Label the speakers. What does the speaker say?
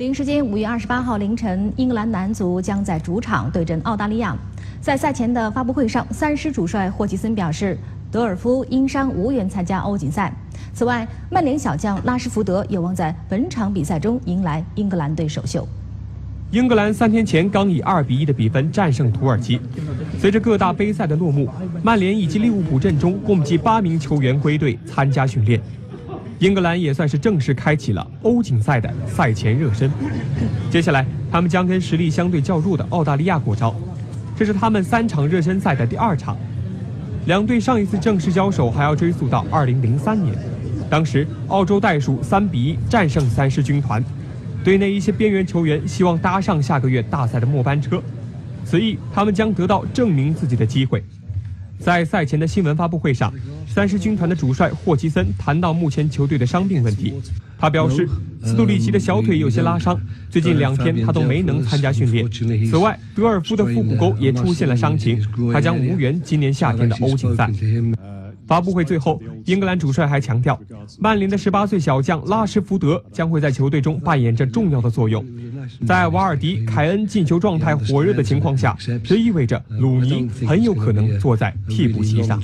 Speaker 1: 北京时间五月二十八号凌晨，英格兰男足将在主场对阵澳大利亚。在赛前的发布会上，三狮主帅霍奇森表示，德尔夫因伤无缘参加欧锦赛。此外，曼联小将拉什福德有望在本场比赛中迎来英格兰队首秀。
Speaker 2: 英格兰三天前刚以二比一的比分战胜土耳其。随着各大杯赛的落幕，曼联以及利物浦阵中共计八名球员归队参加训练。英格兰也算是正式开启了欧锦赛的赛前热身。接下来，他们将跟实力相对较弱的澳大利亚过招，这是他们三场热身赛的第二场。两队上一次正式交手还要追溯到2003年，当时澳洲袋鼠3比1战胜三狮军团。队内一些边缘球员希望搭上下个月大赛的末班车，此役他们将得到证明自己的机会。在赛前的新闻发布会上，三狮军团的主帅霍奇森谈到目前球队的伤病问题。他表示，斯图里奇的小腿有些拉伤，最近两天他都没能参加训练。此外，德尔夫的腹股沟也出现了伤情，他将无缘今年夏天的欧锦赛。发布会最后，英格兰主帅还强调，曼联的十八岁小将拉什福德将会在球队中扮演着重要的作用。在瓦尔迪、凯恩进球状态火热的情况下，这意味着鲁尼很有可能坐在替补席上。